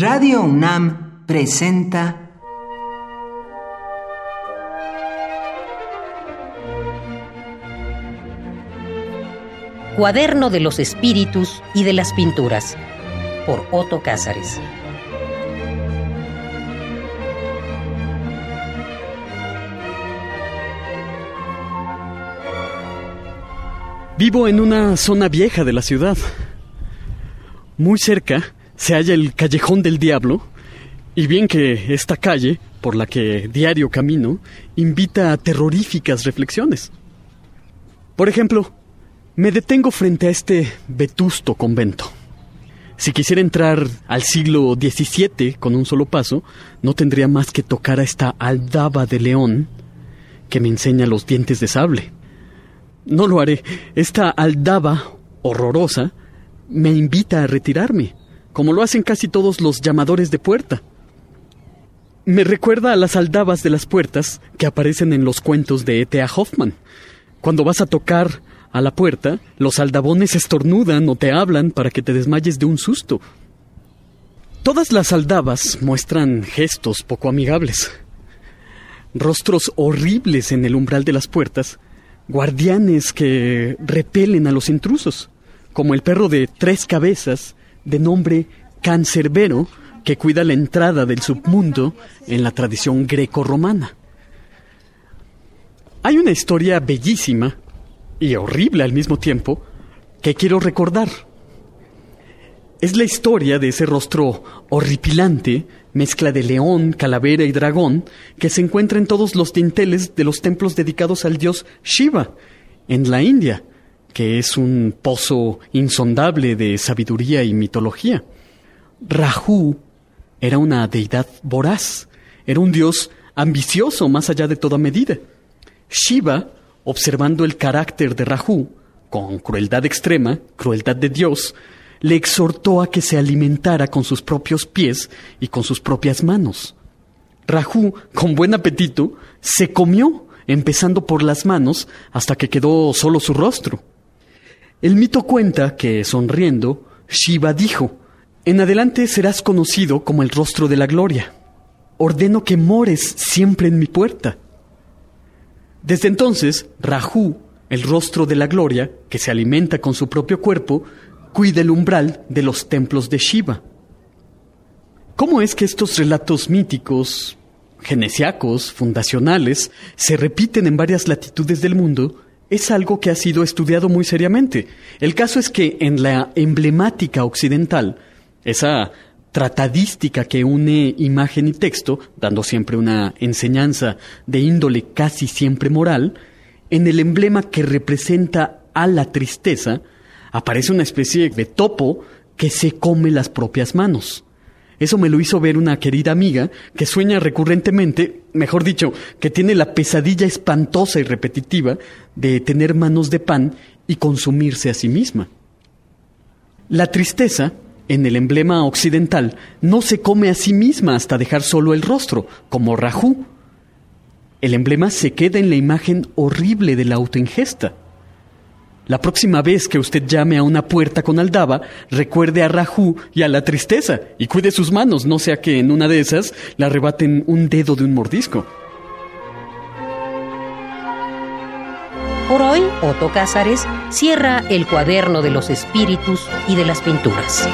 Radio UNAM presenta Cuaderno de los Espíritus y de las Pinturas por Otto Cázares. Vivo en una zona vieja de la ciudad. Muy cerca se halla el Callejón del Diablo, y bien que esta calle, por la que diario camino, invita a terroríficas reflexiones. Por ejemplo, me detengo frente a este vetusto convento. Si quisiera entrar al siglo XVII con un solo paso, no tendría más que tocar a esta aldaba de león que me enseña los dientes de sable. No lo haré. Esta aldaba horrorosa me invita a retirarme, como lo hacen casi todos los llamadores de puerta. Me recuerda a las aldabas de las puertas que aparecen en los cuentos de E.T.A. Hoffman. Cuando vas a tocar a la puerta, los aldabones estornudan o te hablan para que te desmayes de un susto. Todas las aldabas muestran gestos poco amigables. Rostros horribles en el umbral de las puertas, guardianes que repelen a los intrusos, como el perro de tres cabezas de nombre Cancerbero que cuida la entrada del submundo en la tradición greco-romana. Hay una historia bellísima y horrible al mismo tiempo que quiero recordar. Es la historia de ese rostro horripilante, mezcla de león, calavera y dragón, que se encuentra en todos los dinteles de los templos dedicados al dios Shiva, en la India, que es un pozo insondable de sabiduría y mitología. Rahu era una deidad voraz, era un dios ambicioso más allá de toda medida. Shiva, observando el carácter de Rahu, con crueldad extrema, crueldad de Dios, le exhortó a que se alimentara con sus propios pies y con sus propias manos. Rahu, con buen apetito, se comió, empezando por las manos, hasta que quedó solo su rostro. El mito cuenta que, sonriendo, Shiva dijo, En adelante serás conocido como el rostro de la gloria. Ordeno que mores siempre en mi puerta. Desde entonces, Rahu, el rostro de la gloria, que se alimenta con su propio cuerpo, cuida el umbral de los templos de Shiva. ¿Cómo es que estos relatos míticos, genesiacos, fundacionales, se repiten en varias latitudes del mundo? Es algo que ha sido estudiado muy seriamente. El caso es que en la emblemática occidental, esa tratadística que une imagen y texto, dando siempre una enseñanza de índole casi siempre moral, en el emblema que representa a la tristeza, aparece una especie de topo que se come las propias manos. Eso me lo hizo ver una querida amiga que sueña recurrentemente, mejor dicho, que tiene la pesadilla espantosa y repetitiva de tener manos de pan y consumirse a sí misma. La tristeza, en el emblema occidental, no se come a sí misma hasta dejar solo el rostro, como Rajú. El emblema se queda en la imagen horrible de la autoingesta. La próxima vez que usted llame a una puerta con aldaba, recuerde a Rajú y a la tristeza y cuide sus manos, no sea que en una de esas le arrebaten un dedo de un mordisco. Por hoy, Otto Cázares cierra el cuaderno de los espíritus y de las pinturas.